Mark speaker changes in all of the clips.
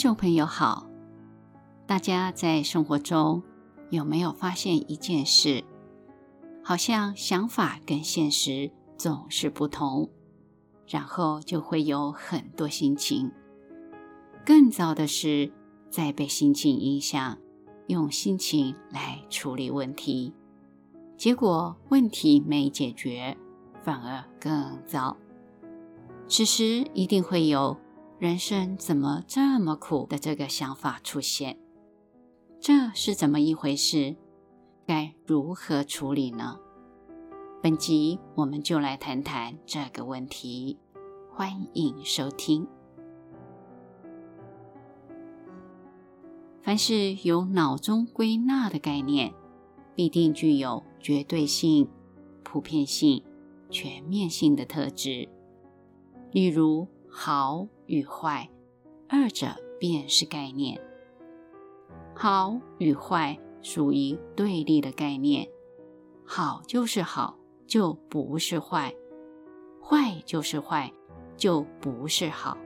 Speaker 1: 众朋友好，大家在生活中有没有发现一件事？好像想法跟现实总是不同，然后就会有很多心情。更糟的是，在被心情影响，用心情来处理问题，结果问题没解决，反而更糟。此时一定会有“人生怎么这么苦”的这个想法出现。这是怎么一回事？该如何处理呢？本集我们就来谈谈这个问题。欢迎收听。凡是由脑中归纳的概念，必定具有绝对性、普遍性、全面性的特质。例如，好与坏，二者便是概念。好与坏属于对立的概念，好就是好，就不是坏；坏就是坏，就不是好。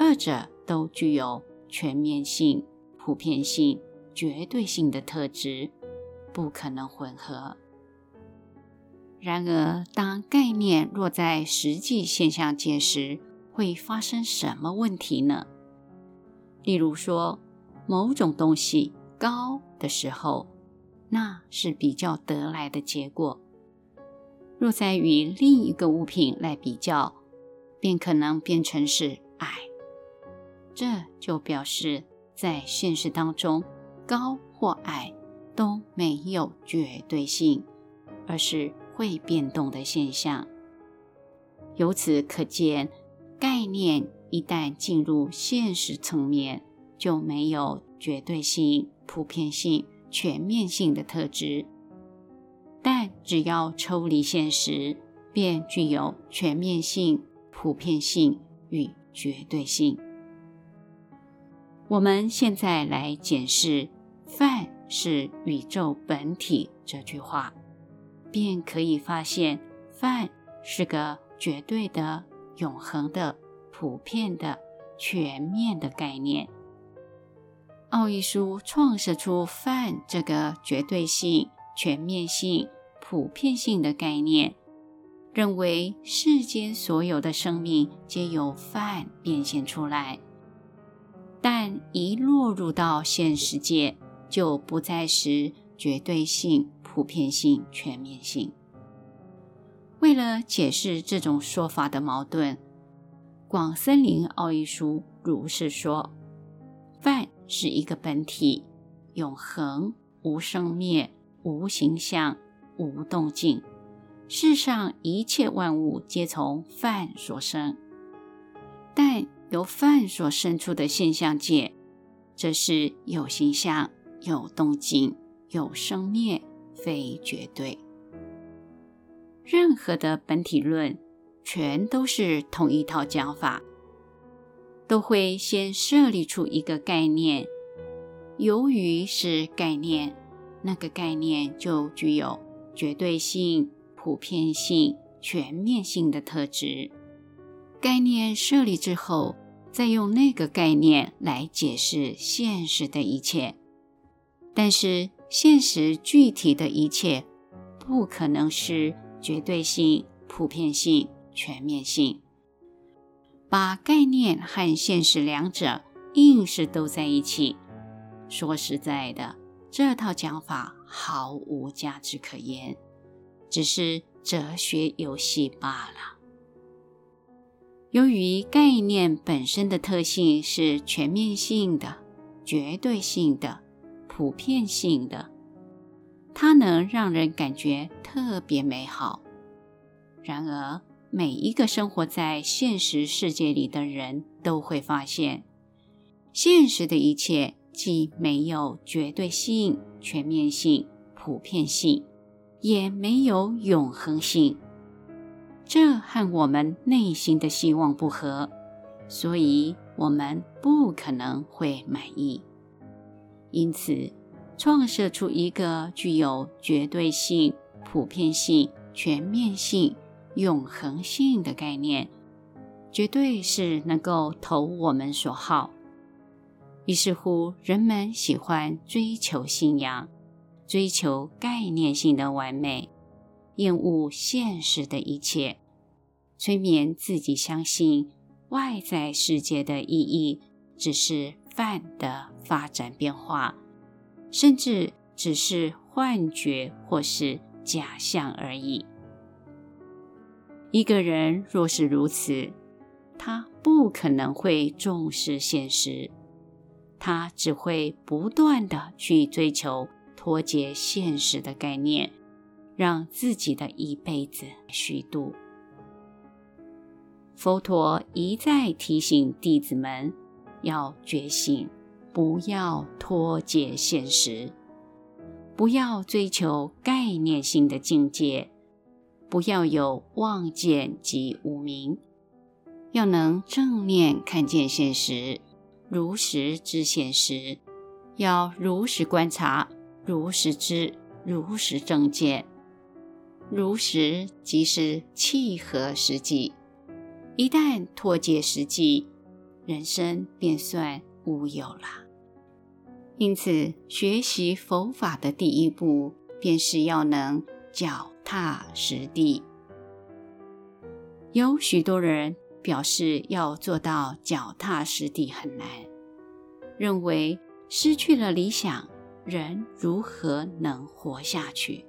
Speaker 1: 二者都具有全面性、普遍性、绝对性的特质，不可能混合。然而，当概念落在实际现象界时，会发生什么问题呢？例如说，某种东西高的时候，那是比较得来的结果；若再与另一个物品来比较，便可能变成是矮。这就表示，在现实当中，高或矮都没有绝对性，而是会变动的现象。由此可见，概念一旦进入现实层面，就没有绝对性、普遍性、全面性的特质，但只要抽离现实，便具有全面性、普遍性与绝对性。我们现在来检视“饭是宇宙本体”这句话，便可以发现，饭是个绝对的、永恒的、普遍的、全面的概念。奥义书创设出“饭”这个绝对性、全面性、普遍性的概念，认为世间所有的生命皆由饭变现出来，但一落入到现实界，就不再是绝对性、普遍性、全面性。为了解释这种说法的矛盾，广森林奥义书如是说：“饭。”是一个本体，永恒，无生灭，无形象，无动静。世上一切万物皆从饭所生，但由饭所生出的现象界，则是有形象、有动静、有生灭，非绝对。任何的本体论，全都是同一套讲法。都会先设立出一个概念，由于是概念，那个概念就具有绝对性、普遍性、全面性的特质。概念设立之后，再用那个概念来解释现实的一切。但是现实具体的一切，不可能是绝对性、普遍性、全面性。把概念和现实两者硬是都在一起，说实在的，这套讲法毫无价值可言，只是哲学游戏罢了。由于概念本身的特性是全面性的、绝对性的、普遍性的，它能让人感觉特别美好。然而，每一个生活在现实世界里的人都会发现，现实的一切既没有绝对性、全面性、普遍性，也没有永恒性。这和我们内心的希望不合，所以我们不可能会满意。因此，创设出一个具有绝对性、普遍性、全面性。永恒性的概念，绝对是能够投我们所好，于是乎，人们喜欢追求信仰，追求概念性的完美，厌恶现实的一切，催眠自己相信外在世界的意义只是梵的发展变化，甚至只是幻觉或是假象而已。一个人若是如此，他不可能会重视现实。他只会不断的去追求脱节现实的概念，让自己的一辈子虚度。佛陀一再提醒弟子们要觉醒，不要脱节现实，不要追求概念性的境界，不要有妄见及无明，要能正念看见现实。如实知现实，要如实观察，如实知，如实正见。如实即是契合实际。一旦脱节实际，人生便算无有了。因此，学习佛法的第一步，便是要能脚踏实地。有许多人。表示要做到脚踏实地很难，认为失去了理想，人如何能活下去？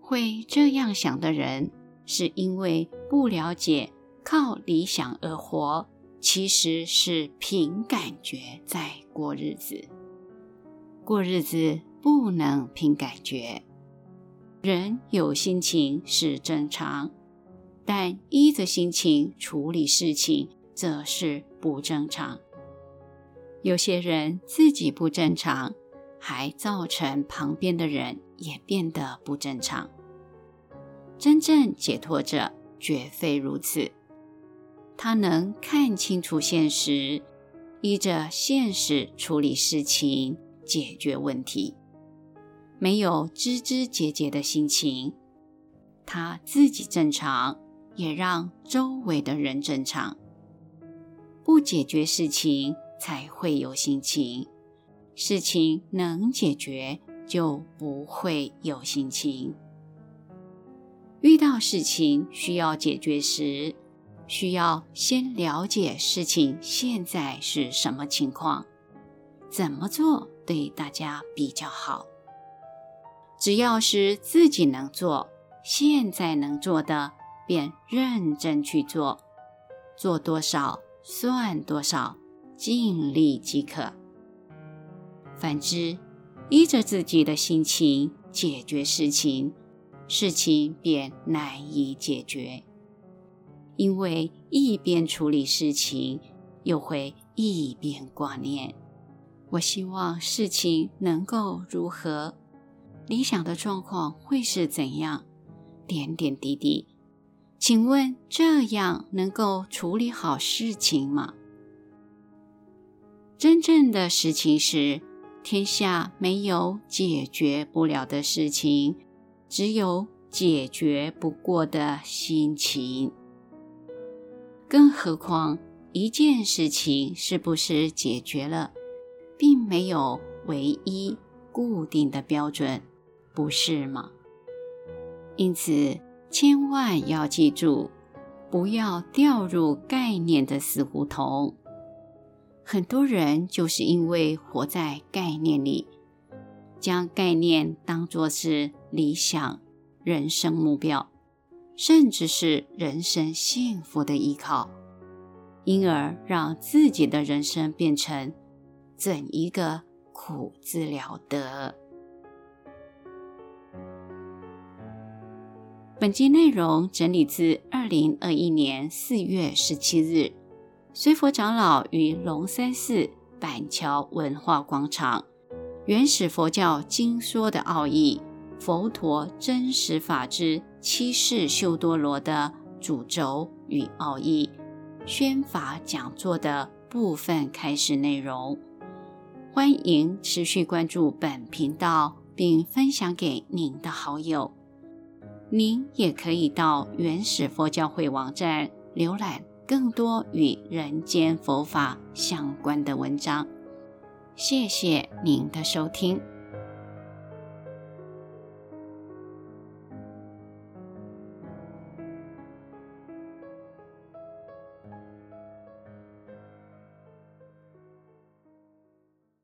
Speaker 1: 会这样想的人，是因为不了解靠理想而活，其实是凭感觉在过日子。过日子不能凭感觉，人有心情是正常。但依着心情处理事情，则是不正常。有些人自己不正常，还造成旁边的人也变得不正常。真正解脱者绝非如此，他能看清楚现实，依着现实处理事情，解决问题，没有枝枝节节的心情，他自己正常。也让周围的人正常。不解决事情，才会有心情；事情能解决，就不会有心情。遇到事情需要解决时，需要先了解事情现在是什么情况，怎么做对大家比较好。只要是自己能做，现在能做的。便认真去做，做多少算多少，尽力即可。反之，依着自己的心情解决事情，事情便难以解决。因为一边处理事情，又会一边挂念：我希望事情能够如何？理想的状况会是怎样？点点滴滴。请问这样能够处理好事情吗？真正的事情是，天下没有解决不了的事情，只有解决不过的心情。更何况，一件事情是不是解决了，并没有唯一固定的标准，不是吗？因此。千万要记住，不要掉入概念的死胡同。很多人就是因为活在概念里，将概念当作是理想、人生目标，甚至是人生幸福的依靠，因而让自己的人生变成怎一个苦字了得。本集内容整理自二零二一年四月十七日，随佛长老于龙山寺板桥文化广场《原始佛教经说的奥义：佛陀真实法之七世修多罗的主轴与奥义》宣法讲座的部分开始内容。欢迎持续关注本频道，并分享给您的好友。您也可以到原始佛教会网站浏览更多与人间佛法相关的文章。谢谢您的收听。